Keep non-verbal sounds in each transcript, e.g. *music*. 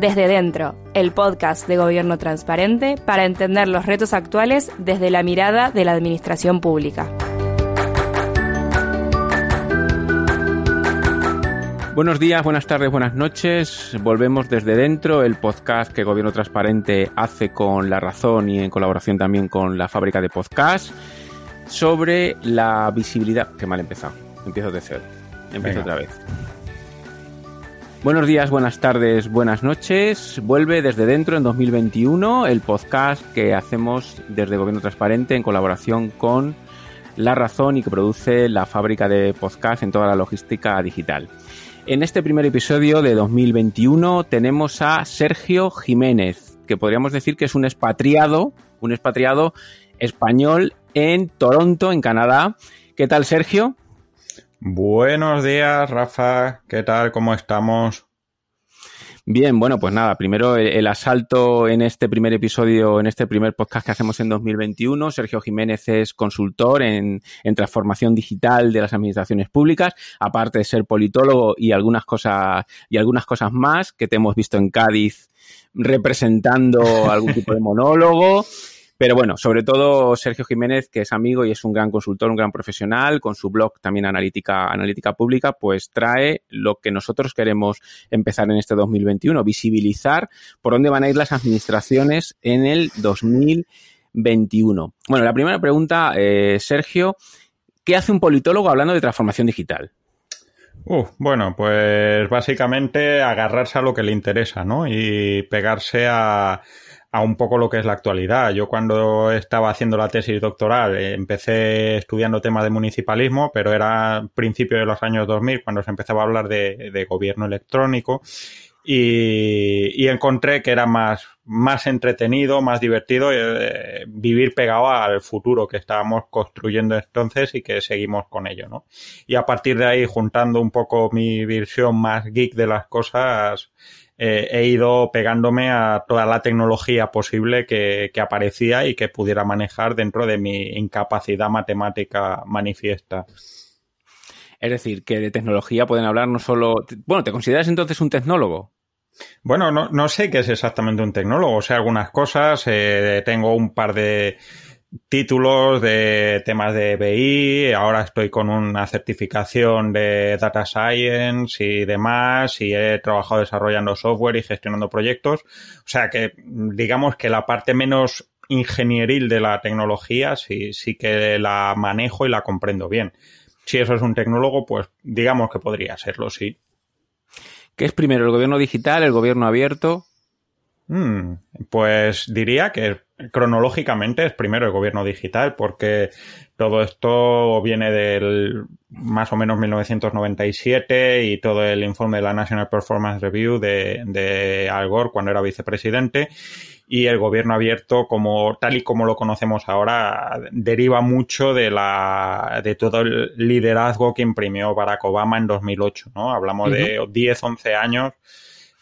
Desde Dentro, el podcast de Gobierno Transparente para entender los retos actuales desde la mirada de la Administración Pública. Buenos días, buenas tardes, buenas noches. Volvemos desde dentro, el podcast que Gobierno Transparente hace con La Razón y en colaboración también con la fábrica de podcast sobre la visibilidad. Qué mal empezado. Empiezo de cero. Empiezo otra vez. Buenos días, buenas tardes, buenas noches. Vuelve desde dentro en 2021 el podcast que hacemos desde Gobierno Transparente en colaboración con La Razón y que produce la fábrica de podcast en toda la logística digital. En este primer episodio de 2021 tenemos a Sergio Jiménez, que podríamos decir que es un expatriado, un expatriado español en Toronto, en Canadá. ¿Qué tal, Sergio? Buenos días, Rafa. ¿Qué tal? ¿Cómo estamos? Bien, bueno, pues nada, primero el, asalto en este primer episodio, en este primer podcast que hacemos en 2021. Sergio Jiménez es consultor en, en, transformación digital de las administraciones públicas, aparte de ser politólogo y algunas cosas, y algunas cosas más que te hemos visto en Cádiz representando algún tipo de monólogo. Pero bueno, sobre todo Sergio Jiménez, que es amigo y es un gran consultor, un gran profesional, con su blog también Analítica, Analítica Pública, pues trae lo que nosotros queremos empezar en este 2021, visibilizar por dónde van a ir las administraciones en el 2021. Bueno, la primera pregunta, eh, Sergio, ¿qué hace un politólogo hablando de transformación digital? Uh, bueno, pues básicamente agarrarse a lo que le interesa, ¿no? Y pegarse a a un poco lo que es la actualidad. Yo cuando estaba haciendo la tesis doctoral eh, empecé estudiando temas de municipalismo, pero era principio de los años 2000 cuando se empezaba a hablar de, gobierno electrónico y, encontré que era más, más entretenido, más divertido eh, vivir pegado al futuro que estábamos construyendo entonces y que seguimos con ello, ¿no? Y a partir de ahí, juntando un poco mi visión más geek de las cosas, eh, he ido pegándome a toda la tecnología posible que, que, aparecía y que pudiera manejar dentro de mi incapacidad matemática manifiesta. Es decir, que de tecnología pueden hablar no solo... Bueno, ¿te consideras entonces un tecnólogo? Bueno, no, no sé qué es exactamente un tecnólogo. Sea, algunas cosas. Eh, tengo un par de títulos de temas de BI, ahora estoy con una certificación de Data Science y demás, y he trabajado desarrollando software y gestionando proyectos. O sea que digamos que la parte menos ingenieril de la tecnología sí, sí que la manejo y la comprendo bien. Si eso es un tecnólogo, pues digamos que podría serlo, sí. ¿Qué es primero, el gobierno digital, el gobierno abierto? Hmm, pues diría que cronológicamente es primero el gobierno digital porque todo esto viene del más o menos 1997 y todo el informe de la National Performance Review de, de Al Gore cuando era vicepresidente y el gobierno abierto como tal y como lo conocemos ahora deriva mucho de la de todo el liderazgo que imprimió Barack Obama en 2008, ¿no? Hablamos de 10, 11 años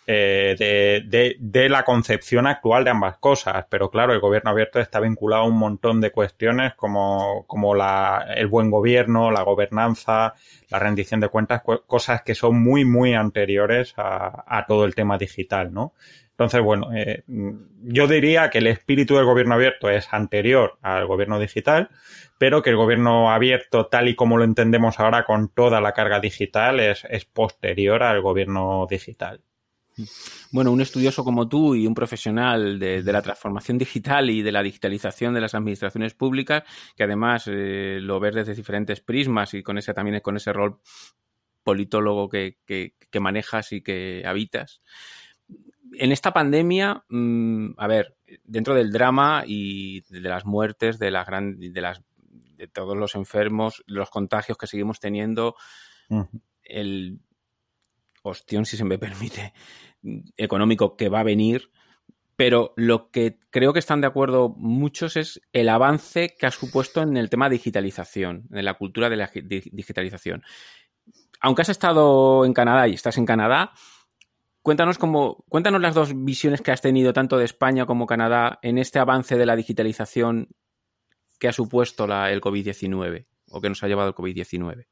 eh, de, la concepción actual de ambas cosas. Pero claro, el gobierno abierto está vinculado a un montón de cuestiones como, como la, el buen gobierno, la gobernanza, la rendición de cuentas, cosas que son muy, muy anteriores a, todo el tema digital, ¿no? Entonces, bueno, eh, yo diría que el espíritu del gobierno abierto es anterior al gobierno digital, pero que el gobierno abierto, tal y como lo entendemos ahora con toda la carga digital, es posterior al gobierno digital. Bueno, un estudioso como tú y un profesional de, la transformación digital y de la digitalización de las administraciones públicas, que además eh, lo ves desde diferentes prismas y con ese también con ese rol politólogo que, manejas y que habitas. En esta pandemia, mm, a ver, dentro del drama y de las muertes, de las de las de todos los enfermos, los contagios que seguimos teniendo, el ostión, si se me permite, económico que va a venir, pero lo que creo que están de acuerdo muchos es el avance que ha supuesto en el tema digitalización, en la cultura de la digitalización. Aunque has estado en Canadá y estás en Canadá, cuéntanos cómo, cuéntanos las dos visiones que has tenido tanto de España como Canadá en este avance de la digitalización que ha supuesto el COVID-19 o que nos ha llevado el COVID-19.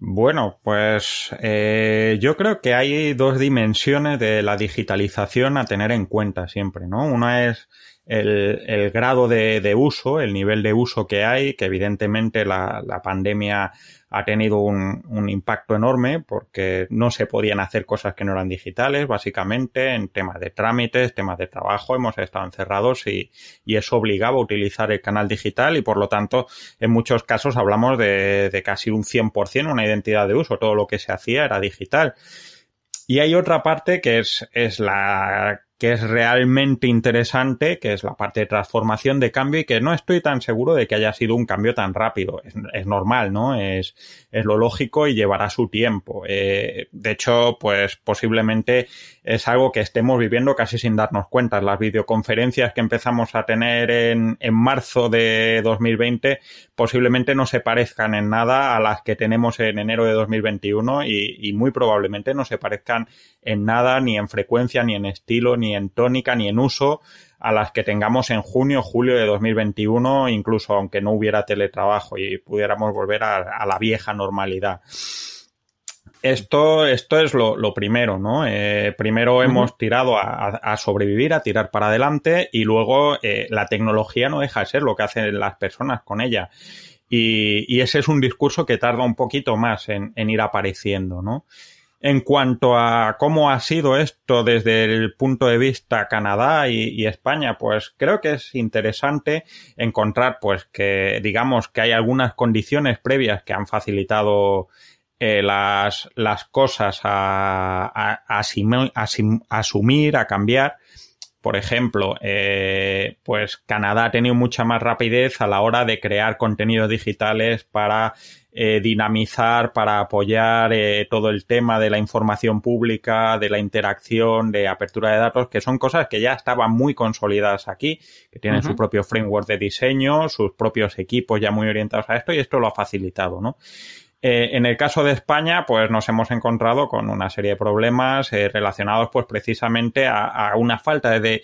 Bueno, pues eh, yo creo que hay dos dimensiones de la digitalización a tener en cuenta siempre, ¿no? Una es el, el grado de, de, uso, el nivel de uso que hay, que evidentemente la, la pandemia ha tenido un, un, impacto enorme porque no se podían hacer cosas que no eran digitales, básicamente en temas de trámites, temas de trabajo, hemos estado encerrados y, y eso obligaba a utilizar el canal digital y por lo tanto en muchos casos hablamos de, de casi un 100% una identidad de uso, todo lo que se hacía era digital. Y hay otra parte que es, es la que es realmente interesante, que es la parte de transformación de cambio y que no estoy tan seguro de que haya sido un cambio tan rápido. Es, normal, ¿no? Es, es, lo lógico y llevará su tiempo. Eh, de hecho, pues posiblemente es algo que estemos viviendo casi sin darnos cuenta. Las videoconferencias que empezamos a tener en, en marzo de 2020 posiblemente no se parezcan en nada a las que tenemos en enero de 2021 y, y muy probablemente no se parezcan en nada, ni en frecuencia, ni en estilo, ni en tónica, ni en uso a las que tengamos en junio, julio de 2021, incluso aunque no hubiera teletrabajo y pudiéramos volver a, a la vieja normalidad. Esto, esto es lo, lo primero, ¿no? Eh, primero uh -huh. hemos tirado a, a, sobrevivir, a tirar para adelante y luego eh, la tecnología no deja de ser lo que hacen las personas con ella. Y, y ese es un discurso que tarda un poquito más en, en ir apareciendo, ¿no? En cuanto a cómo ha sido esto desde el punto de vista Canadá y, España, pues creo que es interesante encontrar, pues que digamos que hay algunas condiciones previas que han facilitado eh, las, las cosas a, a, asumir, a cambiar. Por ejemplo, eh, pues Canadá ha tenido mucha más rapidez a la hora de crear contenidos digitales para eh, dinamizar, para apoyar eh, todo el tema de la información pública, de la interacción, de apertura de datos, que son cosas que ya estaban muy consolidadas aquí, que tienen uh -huh. su propio framework de diseño, sus propios equipos ya muy orientados a esto y esto lo ha facilitado, ¿no? Eh, en el caso de España, pues nos hemos encontrado con una serie de problemas eh, relacionados, pues precisamente a, una falta de,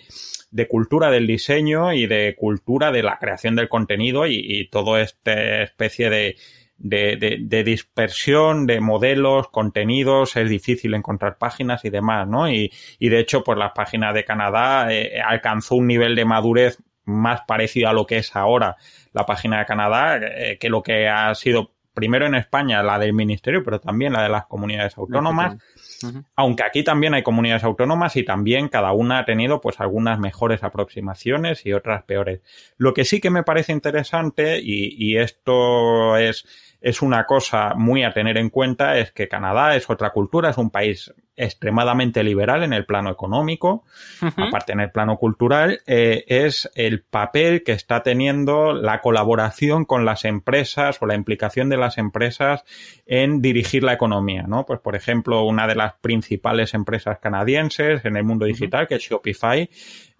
cultura del diseño y de cultura de la creación del contenido y, y toda esta especie de, de, de, de, dispersión de modelos, contenidos, es difícil encontrar páginas y demás, ¿no? Y, y de hecho, pues la página de Canadá eh, alcanzó un nivel de madurez más parecido a lo que es ahora la página de Canadá eh, que lo que ha sido primero en España la del Ministerio, pero también la de las comunidades autónomas. Uh -huh. Aunque aquí también hay comunidades autónomas y también cada una ha tenido pues algunas mejores aproximaciones y otras peores. Lo que sí que me parece interesante y, y esto es, es una cosa muy a tener en cuenta es que Canadá es otra cultura, es un país extremadamente liberal en el plano económico, uh -huh. aparte en el plano cultural, eh, es el papel que está teniendo la colaboración con las empresas o la implicación de las empresas en dirigir la economía, ¿no? Pues, por ejemplo, una de las principales empresas canadienses en el mundo digital, uh -huh. que es Shopify,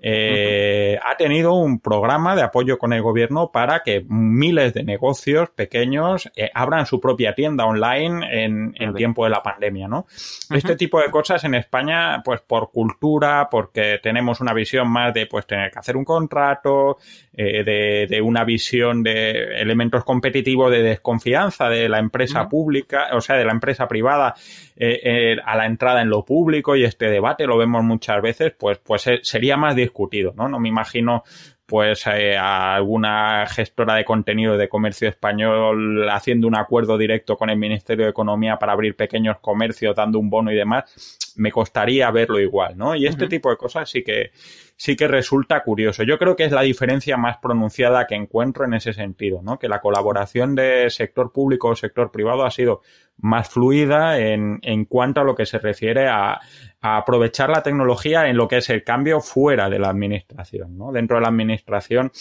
eh, uh -huh. ha tenido un programa de apoyo con el gobierno para que miles de negocios pequeños eh, abran su propia tienda online en, en tiempo de la pandemia, ¿no? Este tipo de cosas en España, pues por cultura, porque tenemos una visión más de pues tener que hacer un contrato, eh, de, de, una visión de elementos competitivos de desconfianza de la empresa uh -huh. pública, o sea, de la empresa privada eh, eh, a la entrada en lo público y este debate lo vemos muchas veces, pues, pues sería más discutido, ¿no? No me imagino pues eh, a alguna gestora de contenido de comercio español haciendo un acuerdo directo con el Ministerio de Economía para abrir pequeños comercios, dando un bono y demás, me costaría verlo igual, ¿no? Y este uh -huh. tipo de cosas sí que sí que resulta curioso. Yo creo que es la diferencia más pronunciada que encuentro en ese sentido, ¿no? Que la colaboración de sector público o sector privado ha sido más fluida en, en cuanto a lo que se refiere a, a, aprovechar la tecnología en lo que es el cambio fuera de la administración, ¿no? Dentro de la administración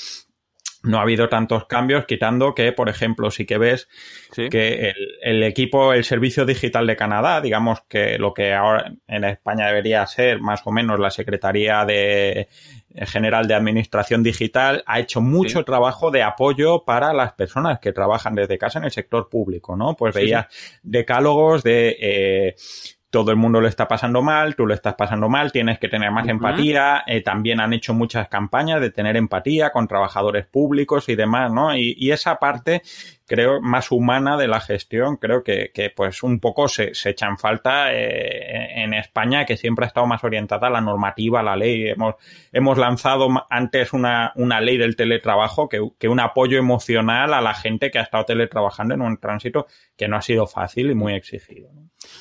no ha habido tantos cambios, quitando que, por ejemplo, sí que ves que el, equipo, el Servicio Digital de Canadá, digamos que lo que ahora en España debería ser más o menos la Secretaría de eh, General de Administración Digital, ha hecho mucho trabajo de apoyo para las personas que trabajan desde casa en el sector público, ¿no? Pues veías decálogos de eh, todo el mundo lo está pasando mal, tú lo estás pasando mal, tienes que tener más empatía. Eh, también han hecho muchas campañas de tener empatía con trabajadores públicos y demás, ¿no? Y, y esa parte creo, más humana de la gestión, creo que, que pues un poco se, se echa en falta eh, en España, que siempre ha estado más orientada a la normativa, a la ley. Hemos, hemos lanzado antes una, una ley del teletrabajo que, que un apoyo emocional a la gente que ha estado teletrabajando en un tránsito que no ha sido fácil y muy exigido.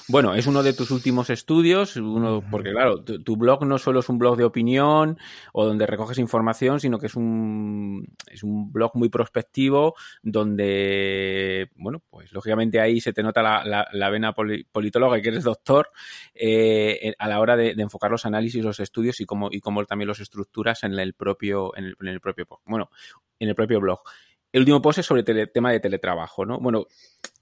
Bueno, es uno de tus últimos estudios, uno, porque claro, tu, tu, blog no solo es un blog de opinión o donde recoges información, sino que es un, es un blog muy prospectivo donde eh, bueno, pues lógicamente ahí se te nota la, la, vena politóloga que eres doctor eh, a la hora de, enfocar los análisis, los estudios y cómo, y cómo también los estructuras en el propio, en el, propio, bueno, en el propio blog. El último post es sobre el tema de teletrabajo, ¿no? Bueno,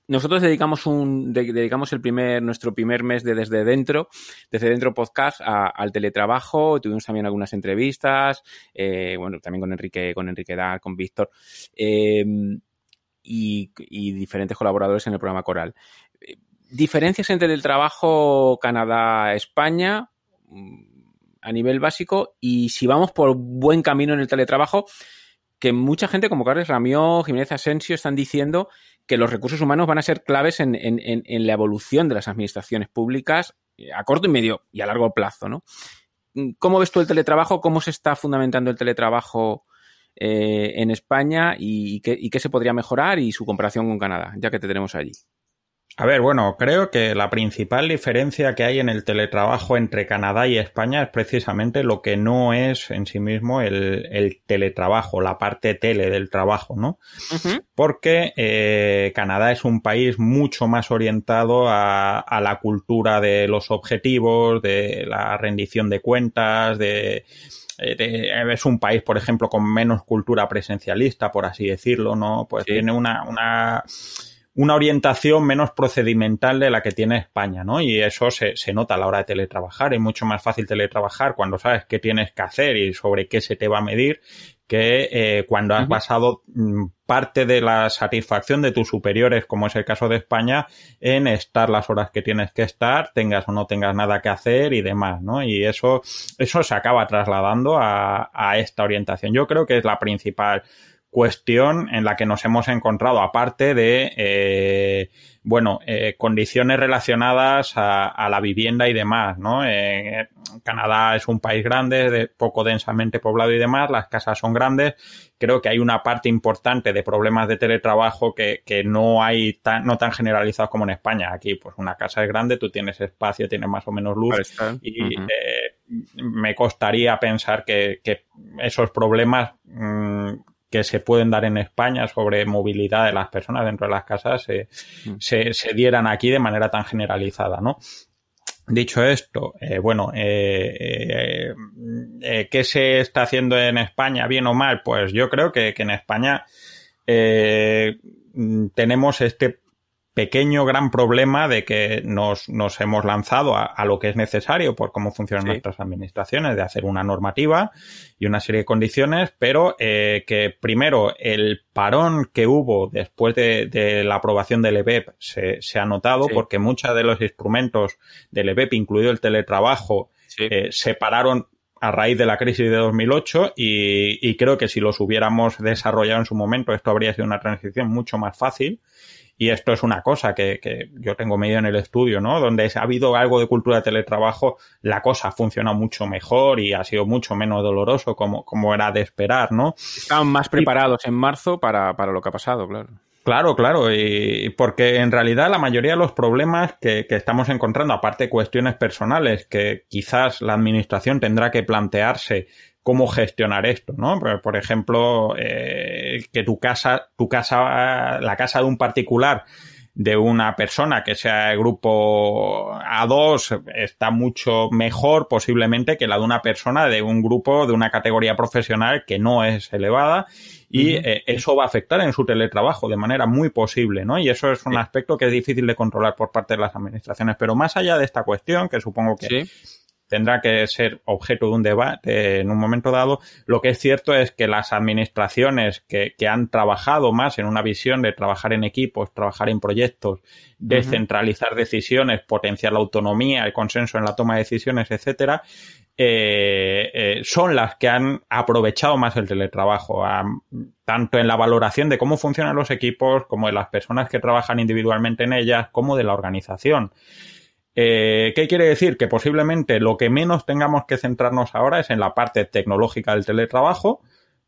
nosotros dedicamos un dedicamos el primer nuestro primer mes de desde dentro desde dentro podcast al teletrabajo tuvimos también algunas entrevistas eh, bueno también con Enrique con Enrique Dar con Víctor y, diferentes colaboradores en el programa Coral. Diferencias entre el trabajo Canadá-España mm, a nivel básico y si vamos por buen camino en el teletrabajo, que mucha gente como Carlos Ramió, Jiménez Asensio están diciendo que los recursos humanos van a ser claves en, en, la evolución de las administraciones públicas a corto y medio y a largo plazo, ¿no? ¿Cómo ves tú el teletrabajo? ¿Cómo se está fundamentando el teletrabajo eh, en España y, qué, y, qué, se podría mejorar y su comparación con Canadá, ya que te tenemos allí. A ver, bueno, creo que la principal diferencia que hay en el teletrabajo entre Canadá y España es precisamente lo que no es en sí mismo el, el teletrabajo, la parte tele del trabajo, ¿no? Porque eh, Canadá es un país mucho más orientado a, a la cultura de los objetivos, de la rendición de cuentas, de eh, es un país, por ejemplo, con menos cultura presencialista, por así decirlo, ¿no? Pues tiene una, una, una, orientación menos procedimental de la que tiene España, ¿no? Y eso se, se nota a la hora de teletrabajar. Es mucho más fácil teletrabajar cuando sabes qué tienes que hacer y sobre qué se te va a medir que eh, cuando has basado mm, parte de la satisfacción de tus superiores, como es el caso de España, en estar las horas que tienes que estar, tengas o no tengas nada que hacer y demás, ¿no? Y eso, eso se acaba trasladando a, a esta orientación. Yo creo que es la principal cuestión en la que nos hemos encontrado, aparte de, eh, bueno, eh, condiciones relacionadas a, a, la vivienda y demás, ¿no? Eh, Canadá es un país grande, de, poco densamente poblado y demás, las casas son grandes. Creo que hay una parte importante de problemas de teletrabajo que, que no hay tan, no tan generalizados como en España. Aquí, pues una casa es grande, tú tienes espacio, tienes más o menos luz y uh -huh. me costaría pensar que, que esos problemas mmm, que se pueden dar en España sobre movilidad de las personas dentro de las casas se, mm. se, se dieran aquí de manera tan generalizada, ¿no? Dicho esto, eh, bueno, eh, eh, eh, ¿qué se está haciendo en España, bien o mal? Pues yo creo que, que en España eh, tenemos este pequeño gran problema de que nos, nos hemos lanzado a, a, lo que es necesario por cómo funcionan sí. nuestras administraciones, de hacer una normativa y una serie de condiciones, pero eh, que primero el parón que hubo después de, de la aprobación del EBEP se, se ha notado sí. porque muchos de los instrumentos del EBEP, incluido el teletrabajo, sí. eh, se pararon a raíz de la crisis de 2008 y, y creo que si los hubiéramos desarrollado en su momento esto habría sido una transición mucho más fácil y esto es una cosa que, que, yo tengo medio en el estudio, ¿no? Donde ha habido algo de cultura de teletrabajo, la cosa ha funcionado mucho mejor y ha sido mucho menos doloroso como, como era de esperar, ¿no? Estaban más preparados y... en marzo para, para lo que ha pasado, claro. Claro, claro, y porque en realidad la mayoría de los problemas que, que, estamos encontrando, aparte de cuestiones personales, que quizás la administración tendrá que plantearse cómo gestionar esto, ¿no? Por ejemplo, eh, que tu casa, tu casa, la casa de un particular de una persona que sea grupo A2 está mucho mejor posiblemente que la de una persona de un grupo de una categoría profesional que no es elevada y eh, eso va a afectar en su teletrabajo de manera muy posible, ¿no? Y eso es un aspecto que es difícil de controlar por parte de las administraciones. Pero más allá de esta cuestión, que supongo que tendrá que ser objeto de un debate en un momento dado. Lo que es cierto es que las administraciones que, han trabajado más en una visión de trabajar en equipos, trabajar en proyectos, descentralizar decisiones, potenciar la autonomía, el consenso en la toma de decisiones, etcétera, eh, eh, son las que han aprovechado más el teletrabajo, tanto en la valoración de cómo funcionan los equipos, como de las personas que trabajan individualmente en ellas, como de la organización. Eh, ¿Qué quiere decir? Que posiblemente lo que menos tengamos que centrarnos ahora es en la parte tecnológica del teletrabajo,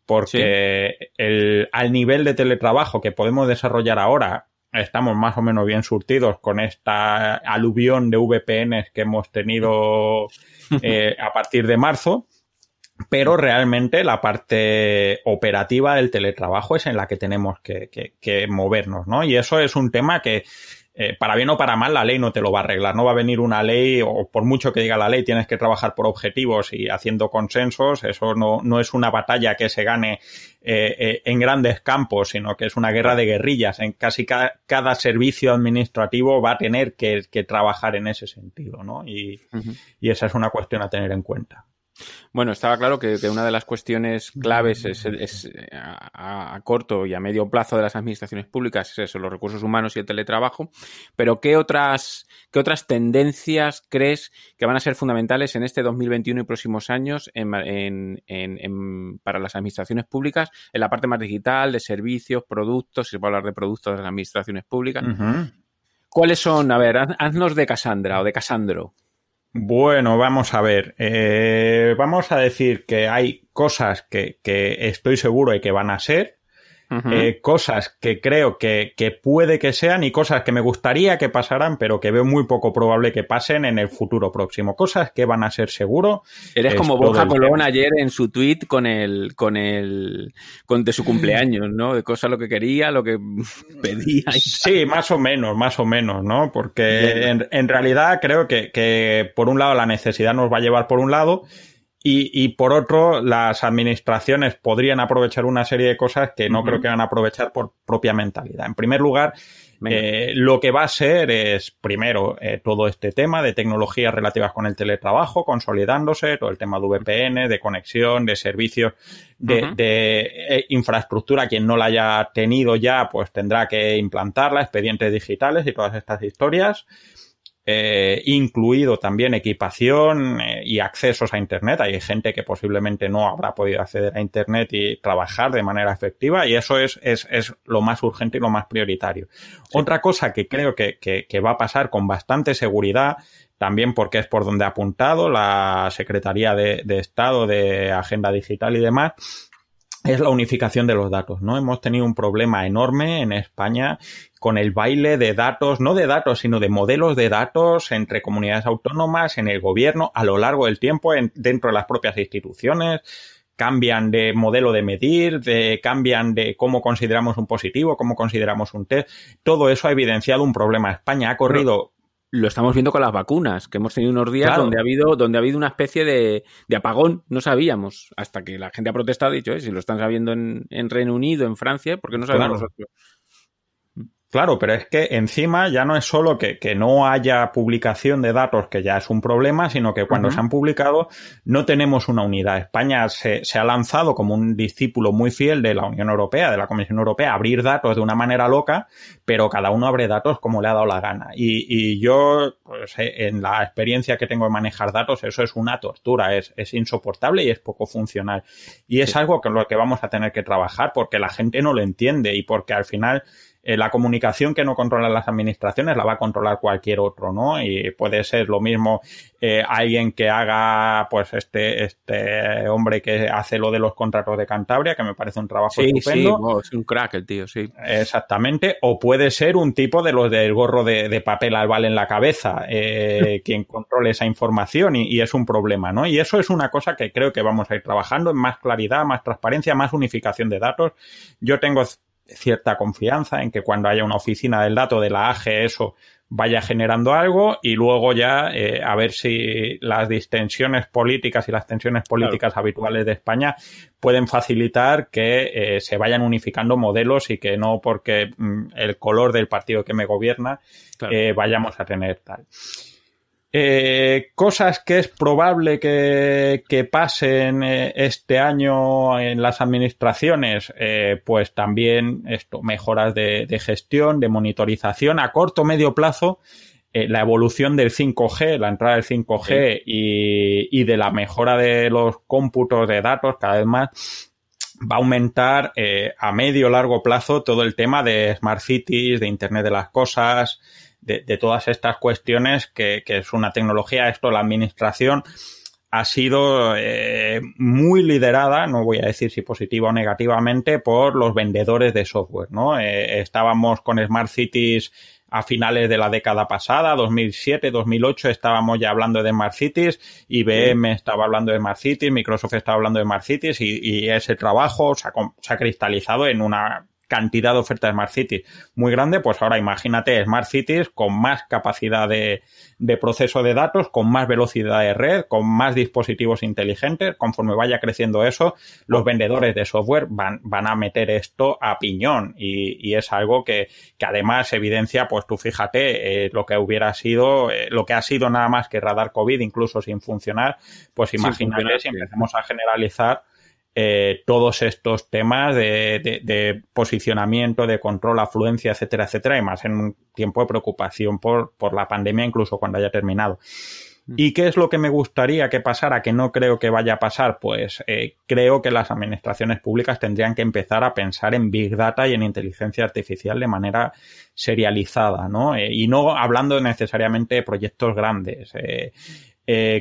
porque el, al nivel de teletrabajo que podemos desarrollar ahora, estamos más o menos bien surtidos con esta aluvión de VPNs que hemos tenido *laughs* eh, a partir de marzo. Pero realmente la parte operativa del teletrabajo es en la que tenemos que, que movernos, ¿no? Y eso es un tema que eh, para bien o para mal, la ley no te lo va a arreglar. No va a venir una ley, o por mucho que diga la ley, tienes que trabajar por objetivos y haciendo consensos. Eso no, no es una batalla que se gane eh, eh, en grandes campos, sino que es una guerra de guerrillas. En casi cada, servicio administrativo va a tener que, trabajar en ese sentido, ¿no? y esa es una cuestión a tener en cuenta. Bueno, estaba claro que, una de las cuestiones claves es, a, corto y a medio plazo de las administraciones públicas es eso, los recursos humanos y el teletrabajo. Pero ¿qué otras, qué otras tendencias crees que van a ser fundamentales en este 2021 y próximos años para las administraciones públicas en la parte más digital, de servicios, productos, si se puede hablar de productos de las administraciones públicas? ¿Cuáles son? A ver, haznos de Cassandra o de Casandro. Bueno, vamos a ver. Eh, vamos a decir que hay cosas que, que estoy seguro de que van a ser eh, cosas que creo que, que, puede que sean y cosas que me gustaría que pasaran, pero que veo muy poco probable que pasen en el futuro próximo. Cosas que van a ser seguro. Eres como Borja Colón ayer en su tweet con el, con el, con de su cumpleaños, ¿no? De cosas lo que quería, lo que *laughs* pedía. sí, más o menos, más o menos, ¿no? Porque en, en, realidad creo que, que por un lado la necesidad nos va a llevar por un lado y, y, por otro, las administraciones podrían aprovechar una serie de cosas que no creo que van a aprovechar por propia mentalidad. En primer lugar, eh, lo que va a ser es, primero, eh, todo este tema de tecnologías relativas con el teletrabajo, consolidándose, todo el tema de VPN, de conexión, de servicios, de, de eh, infraestructura. Quien no la haya tenido ya, pues tendrá que implantarla, expedientes digitales y todas estas historias eh, incluido también equipación eh, y accesos a Internet. Hay gente que posiblemente no habrá podido acceder a Internet y trabajar de manera efectiva y eso es, es, es lo más urgente y lo más prioritario. Otra cosa que creo que, que, que va a pasar con bastante seguridad también porque es por donde ha apuntado la Secretaría de, de, Estado de Agenda Digital y demás, es la unificación de los datos, ¿no? Hemos tenido un problema enorme en España con el baile de datos, no de datos, sino de modelos de datos entre comunidades autónomas, en el gobierno, a lo largo del tiempo, en, dentro de las propias instituciones. Cambian de modelo de medir, de, cambian de cómo consideramos un positivo, cómo consideramos un test. Todo eso ha evidenciado un problema. España ha corrido lo estamos viendo con las vacunas, que hemos tenido unos días donde ha habido, donde ha habido una especie de, de, apagón, no sabíamos, hasta que la gente ha protestado y dicho, eh, si lo están sabiendo en, en Reino Unido, en Francia, ¿por qué no sabemos nosotros? Claro, pero es que encima ya no es solo que, que, no haya publicación de datos, que ya es un problema, sino que cuando se han publicado no tenemos una unidad. España se, se, ha lanzado como un discípulo muy fiel de la Unión Europea, de la Comisión Europea, a abrir datos de una manera loca, pero cada uno abre datos como le ha dado la gana. Y, y yo, pues, eh, en la experiencia que tengo de manejar datos, eso es una tortura, es, es insoportable y es poco funcional. Y es algo con lo que vamos a tener que trabajar porque la gente no lo entiende y porque al final eh, la comunicación que no controlan las administraciones la va a controlar cualquier otro, ¿no? Y puede ser lo mismo eh, alguien que haga, pues, este, este hombre que hace lo de los contratos de Cantabria, que me parece un trabajo sí, estupendo. Sí, es un crack el tío, sí. Exactamente. O puede ser un tipo de los del gorro de, de papel albal en la cabeza, eh, *laughs* quien controle esa información y, y es un problema, ¿no? Y eso es una cosa que creo que vamos a ir trabajando en más claridad, más transparencia, más unificación de datos. Yo tengo cierta confianza en que cuando haya una oficina del dato de la AGE eso vaya generando algo y luego ya eh, a ver si las distensiones políticas y las tensiones políticas habituales de España pueden facilitar que eh, se vayan unificando modelos y que no porque mm, el color del partido que me gobierna eh, vayamos a tener tal. Eh, cosas que es probable que, pasen eh, este año en las administraciones, eh, pues también esto, mejoras de, gestión, de monitorización a corto medio plazo, la evolución del 5G, la entrada del 5G y, y, de la mejora de los cómputos de datos cada vez más va a aumentar a medio largo plazo todo el tema de smart cities, de Internet de las cosas, de, todas estas cuestiones que, es una tecnología, esto, la administración ha sido eh, muy liderada, no voy a decir si positiva o negativamente, por los vendedores de software, ¿no? Eh, estábamos con Smart Cities a finales de la década pasada, 2007, 2008, estábamos ya hablando de Smart Cities, IBM estaba hablando de Smart Cities, Microsoft estaba hablando de Smart Cities y, ese trabajo se ha cristalizado en una cantidad de ofertas de Smart Cities muy grande, pues ahora imagínate Smart Cities con más capacidad de, proceso de datos, con más velocidad de red, con más dispositivos inteligentes. Conforme vaya creciendo eso, los vendedores de software van, van a meter esto a piñón y, es algo que, además evidencia, pues tú fíjate, eh, lo que hubiera sido, eh, lo que ha sido nada más que radar COVID, incluso sin funcionar, pues imagínate si empezamos a generalizar eh, todos estos temas de, posicionamiento, de control, afluencia, etcétera, etcétera, y más en un tiempo de preocupación por, por la pandemia, incluso cuando haya terminado. Mm. ¿Y qué es lo que me gustaría que pasara, que no creo que vaya a pasar? Pues eh, creo que las administraciones públicas tendrían que empezar a pensar en Big Data y en inteligencia artificial de manera serializada, ¿no? Eh, y no hablando necesariamente de proyectos grandes.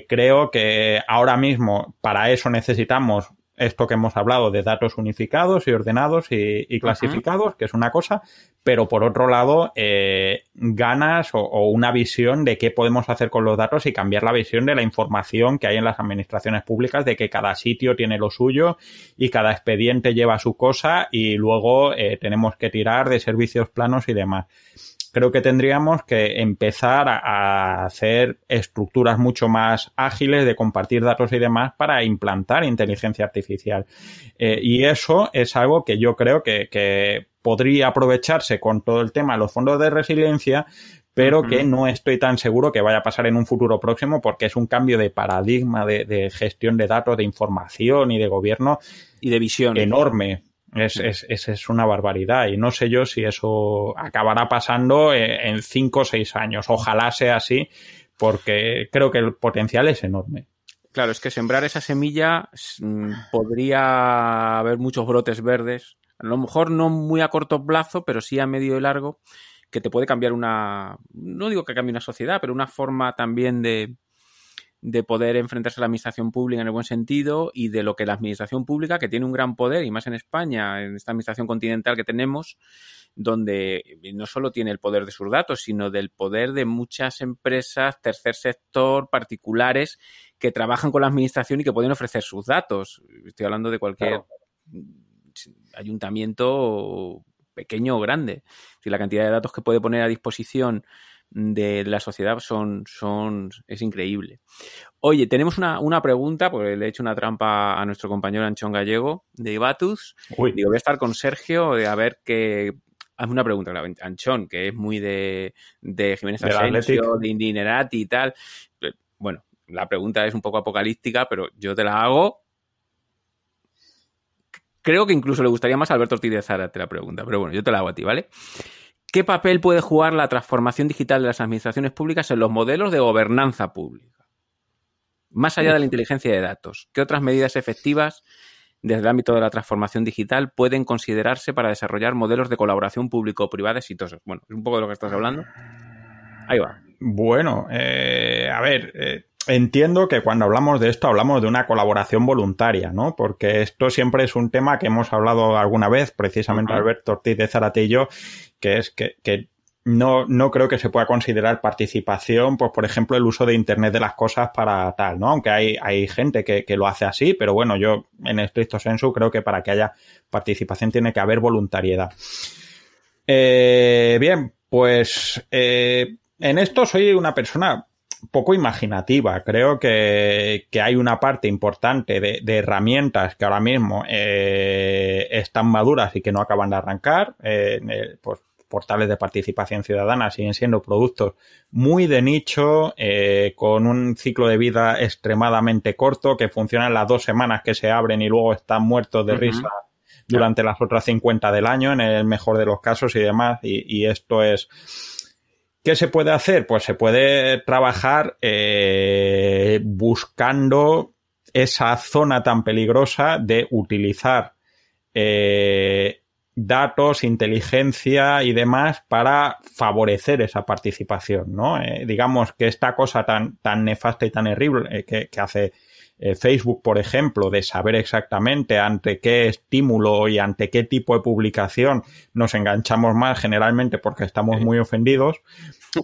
creo que ahora mismo para eso necesitamos esto que hemos hablado de datos unificados y ordenados y, clasificados, que es una cosa, pero por otro lado, eh, ganas o, una visión de qué podemos hacer con los datos y cambiar la visión de la información que hay en las administraciones públicas, de que cada sitio tiene lo suyo y cada expediente lleva su cosa y luego eh, tenemos que tirar de servicios planos y demás creo que tendríamos que empezar a, hacer estructuras mucho más ágiles de compartir datos y demás para implantar inteligencia artificial. Eh, y eso es algo que yo creo que, podría aprovecharse con todo el tema de los fondos de resiliencia, pero que no estoy tan seguro que vaya a pasar en un futuro próximo porque es un cambio de paradigma de, gestión de datos, de información y de gobierno. Y de visión. Enorme. Es, es, es, una barbaridad y no sé yo si eso acabará pasando en cinco o seis años. Ojalá sea así porque creo que el potencial es enorme. Claro, es que sembrar esa semilla mm, podría haber muchos brotes verdes, a lo mejor no muy a corto plazo, pero sí a medio y largo, que te puede cambiar una, no digo que cambie una sociedad, pero una forma también de, de poder enfrentarse a la administración pública en el buen sentido y de lo que la administración pública, que tiene un gran poder, y más en España, en esta administración continental que tenemos, donde no solo tiene el poder de sus datos, sino del poder de muchas empresas, tercer sector, particulares, que trabajan con la administración y que pueden ofrecer sus datos. Estoy hablando de cualquier ayuntamiento pequeño o grande. Si la cantidad de datos que puede poner a disposición de la sociedad son, son, es increíble. Oye, tenemos una, una pregunta, porque le he hecho una trampa a nuestro compañero Anchón Gallego de Ibatus. Digo, voy a estar con Sergio a ver qué. Hazme una pregunta, claro. Anchón, que es muy de, de Jiménez Asensio, de Indinerati y tal. Bueno, la pregunta es un poco apocalíptica, pero yo te la hago. Creo que incluso le gustaría más a Alberto Ortiz de Zara te la pregunta, pero bueno, yo te la hago a ti, ¿vale? ¿Qué papel puede jugar la transformación digital de las administraciones públicas en los modelos de gobernanza pública? Más allá de la inteligencia de datos, ¿qué otras medidas efectivas desde el ámbito de la transformación digital pueden considerarse para desarrollar modelos de colaboración público-privada exitosos? Bueno, es un poco de lo que estás hablando. Ahí va. Bueno, eh, a ver, eh, entiendo que cuando hablamos de esto hablamos de una colaboración voluntaria, ¿no? Porque esto siempre es un tema que hemos hablado alguna vez, precisamente Alberto Ortiz de Zarate y yo, que es que, no, no creo que se pueda considerar participación, pues por ejemplo, el uso de Internet de las cosas para tal, ¿no? Aunque hay, hay gente que, que lo hace así, pero bueno, yo en estricto senso creo que para que haya participación tiene que haber voluntariedad. Eh, bien, pues eh, en esto soy una persona poco imaginativa. Creo que, que hay una parte importante de, de herramientas que ahora mismo eh, están maduras y que no acaban de arrancar. Eh, pues portales de participación ciudadana siguen siendo productos muy de nicho, eh, con un ciclo de vida extremadamente corto, que funcionan las dos semanas que se abren y luego están muertos de risa durante las otras 50 del año, en el mejor de los casos y demás. Y, y esto es... ¿Qué se puede hacer? Pues se puede trabajar eh, buscando esa zona tan peligrosa de utilizar eh, datos, inteligencia y demás para favorecer esa participación, ¿no? Eh, digamos que esta cosa tan, tan nefasta y tan horrible que, hace eh, Facebook, por ejemplo, de saber exactamente ante qué estímulo y ante qué tipo de publicación nos enganchamos más generalmente porque estamos muy ofendidos,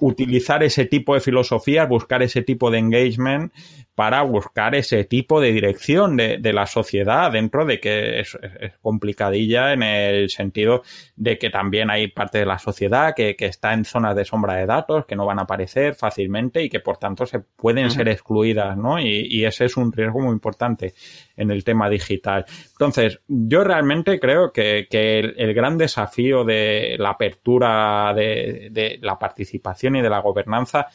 utilizar ese tipo de filosofías, buscar ese tipo de engagement para buscar ese tipo de dirección de, de la sociedad dentro de que es, es, complicadilla en el sentido de que también hay parte de la sociedad que, que, está en zonas de sombra de datos que no van a aparecer fácilmente y que por tanto se pueden uh -huh. ser excluidas, ¿no? Y, y, ese es un riesgo muy importante en el tema digital. Entonces, yo realmente creo que, que el, el, gran desafío de la apertura de, de la participación y de la gobernanza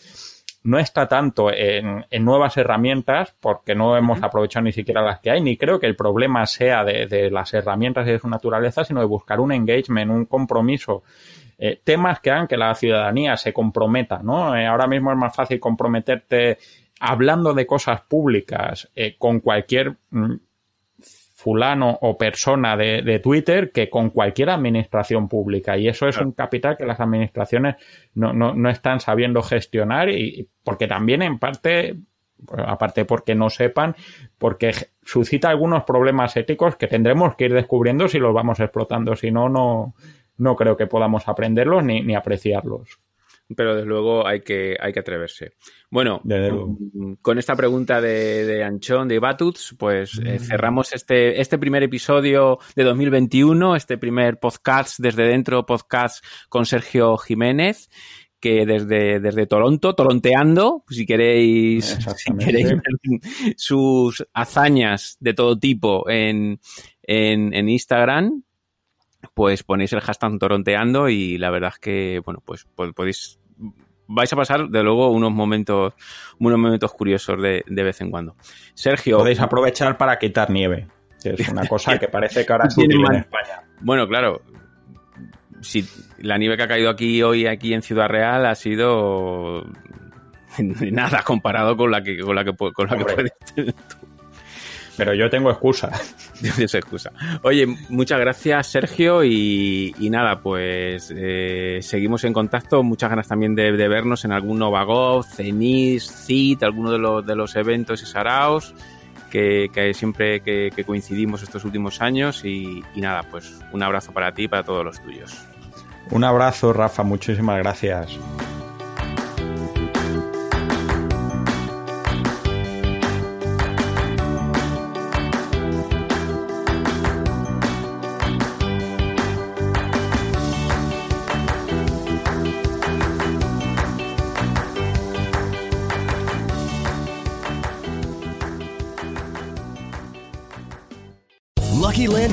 no está tanto en, en, nuevas herramientas, porque no hemos aprovechado ni siquiera las que hay, ni creo que el problema sea de, de las herramientas y de su naturaleza, sino de buscar un engagement, un compromiso. Eh, temas que hagan que la ciudadanía se comprometa, ¿no? Eh, ahora mismo es más fácil comprometerte hablando de cosas públicas eh, con cualquier mm, fulano o persona de, de, Twitter que con cualquier administración pública. Y eso es claro. un capital que las administraciones no, no, no están sabiendo gestionar y porque también en parte aparte porque no sepan, porque suscita algunos problemas éticos que tendremos que ir descubriendo si los vamos explotando, si no, no, no creo que podamos aprenderlos ni, ni apreciarlos pero desde luego hay que, hay que atreverse. Bueno, mm, con esta pregunta de, de Anchón, de Batuts, pues eh, mm. cerramos este, este primer episodio de 2021, este primer podcast desde dentro, podcast con Sergio Jiménez que desde, desde Toronto, toronteando, si queréis, si queréis ver sus hazañas de todo tipo en, en, en Instagram, pues ponéis el hashtag toronteando y la verdad es que, bueno, pues podéis vais a pasar de luego unos momentos unos momentos curiosos de, de vez en cuando. Sergio. Podéis aprovechar para quitar nieve, que es una cosa que parece que ahora es útil en España. Bueno, claro. Si la nieve que ha caído aquí hoy aquí en Ciudad Real ha sido *laughs* nada comparado con la que con la que con la que puedes tener tú. Pero yo tengo excusa. *laughs* Tienes excusa. Oye, muchas gracias, Sergio. Y, y nada, pues eh, seguimos en contacto. Muchas ganas también de, de vernos en algún Novagov, CENIS, CIT, alguno de los, de los eventos y saraos que, que siempre que, que, coincidimos estos últimos años. Y, y nada, pues un abrazo para ti y para todos los tuyos. Un abrazo, Rafa. Muchísimas gracias.